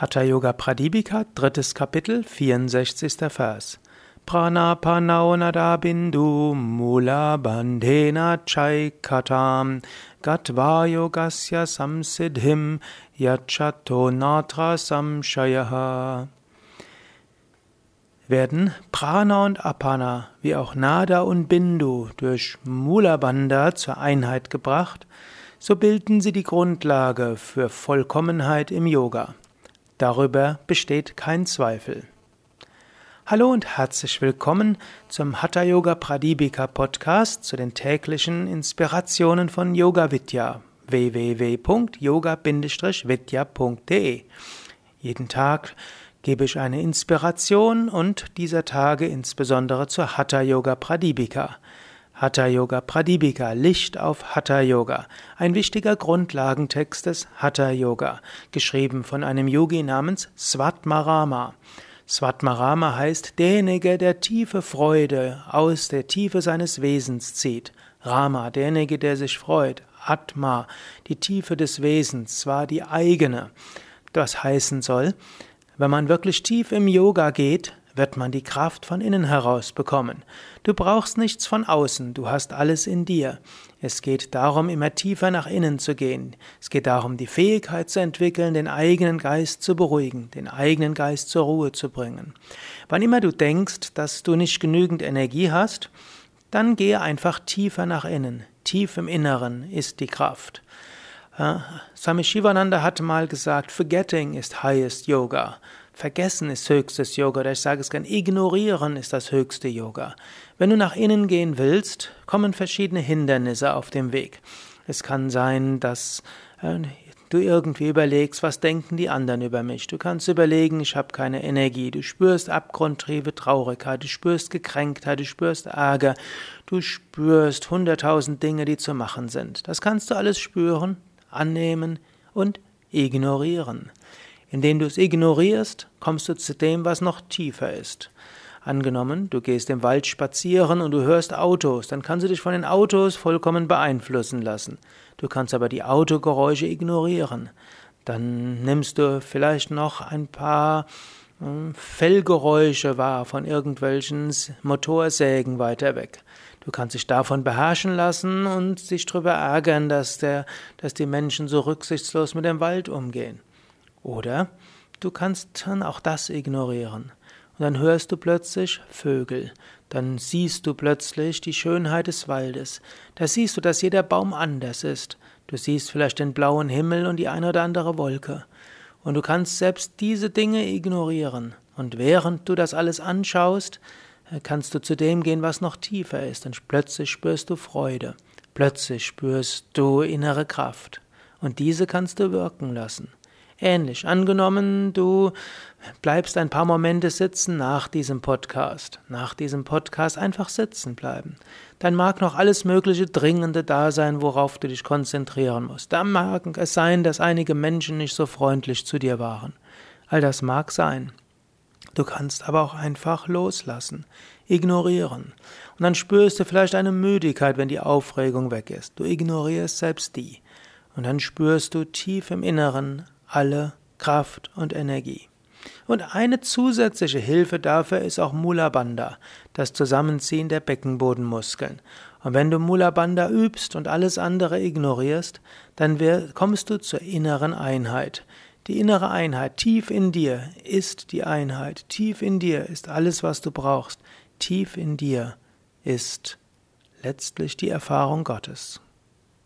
Hatha Yoga Pradipika, drittes Kapitel, 64. Vers. Pranapanao bindu mula bandhena chaikatam gatva yogasya samsiddhim yachato natra samshayaha. Werden Prana und Apana wie auch Nada und Bindu durch Mula Bandha zur Einheit gebracht, so bilden sie die Grundlage für Vollkommenheit im Yoga. Darüber besteht kein Zweifel. Hallo und herzlich willkommen zum Hatha Yoga Pradipika Podcast zu den täglichen Inspirationen von Yoga Vidya www.yoga-vidya.de. Jeden Tag gebe ich eine Inspiration und dieser Tage insbesondere zur Hatha Yoga Pradipika. Hatha Yoga Pradipika, Licht auf Hatha Yoga, ein wichtiger Grundlagentext des Hatha Yoga, geschrieben von einem Yogi namens Svatmarama. Svatmarama heißt derjenige, der tiefe Freude aus der Tiefe seines Wesens zieht. Rama, derjenige, der sich freut. Atma, die Tiefe des Wesens, zwar die eigene. Das heißen soll, wenn man wirklich tief im Yoga geht, wird man die Kraft von innen heraus bekommen. Du brauchst nichts von außen, du hast alles in dir. Es geht darum, immer tiefer nach innen zu gehen. Es geht darum, die Fähigkeit zu entwickeln, den eigenen Geist zu beruhigen, den eigenen Geist zur Ruhe zu bringen. Wann immer du denkst, dass du nicht genügend Energie hast, dann gehe einfach tiefer nach innen. Tief im Inneren ist die Kraft. Swami Shivananda hat mal gesagt, Forgetting ist highest Yoga. Vergessen ist höchstes Yoga, oder ich sage es gern, ignorieren ist das höchste Yoga. Wenn du nach innen gehen willst, kommen verschiedene Hindernisse auf dem Weg. Es kann sein, dass äh, du irgendwie überlegst, was denken die anderen über mich. Du kannst überlegen, ich habe keine Energie. Du spürst abgrundtriebe Traurigkeit, du spürst Gekränktheit, du spürst Ärger, du spürst hunderttausend Dinge, die zu machen sind. Das kannst du alles spüren, annehmen und ignorieren. Indem du es ignorierst, kommst du zu dem, was noch tiefer ist. Angenommen, du gehst im Wald spazieren und du hörst Autos, dann kannst du dich von den Autos vollkommen beeinflussen lassen. Du kannst aber die Autogeräusche ignorieren. Dann nimmst du vielleicht noch ein paar hm, Fellgeräusche wahr von irgendwelchen Motorsägen weiter weg. Du kannst dich davon beherrschen lassen und dich darüber ärgern, dass, der, dass die Menschen so rücksichtslos mit dem Wald umgehen. Oder du kannst dann auch das ignorieren. Und dann hörst du plötzlich Vögel, dann siehst du plötzlich die Schönheit des Waldes, da siehst du, dass jeder Baum anders ist, du siehst vielleicht den blauen Himmel und die eine oder andere Wolke, und du kannst selbst diese Dinge ignorieren, und während du das alles anschaust, kannst du zu dem gehen, was noch tiefer ist, und plötzlich spürst du Freude, plötzlich spürst du innere Kraft, und diese kannst du wirken lassen. Ähnlich. Angenommen, du bleibst ein paar Momente sitzen nach diesem Podcast. Nach diesem Podcast einfach sitzen bleiben. Dann mag noch alles mögliche Dringende da sein, worauf du dich konzentrieren musst. Da mag es sein, dass einige Menschen nicht so freundlich zu dir waren. All das mag sein. Du kannst aber auch einfach loslassen, ignorieren. Und dann spürst du vielleicht eine Müdigkeit, wenn die Aufregung weg ist. Du ignorierst selbst die. Und dann spürst du tief im Inneren alle Kraft und Energie. Und eine zusätzliche Hilfe dafür ist auch Mula Bandha, das Zusammenziehen der Beckenbodenmuskeln. Und wenn du Mula Bandha übst und alles andere ignorierst, dann kommst du zur inneren Einheit. Die innere Einheit tief in dir ist die Einheit. Tief in dir ist alles, was du brauchst. Tief in dir ist letztlich die Erfahrung Gottes.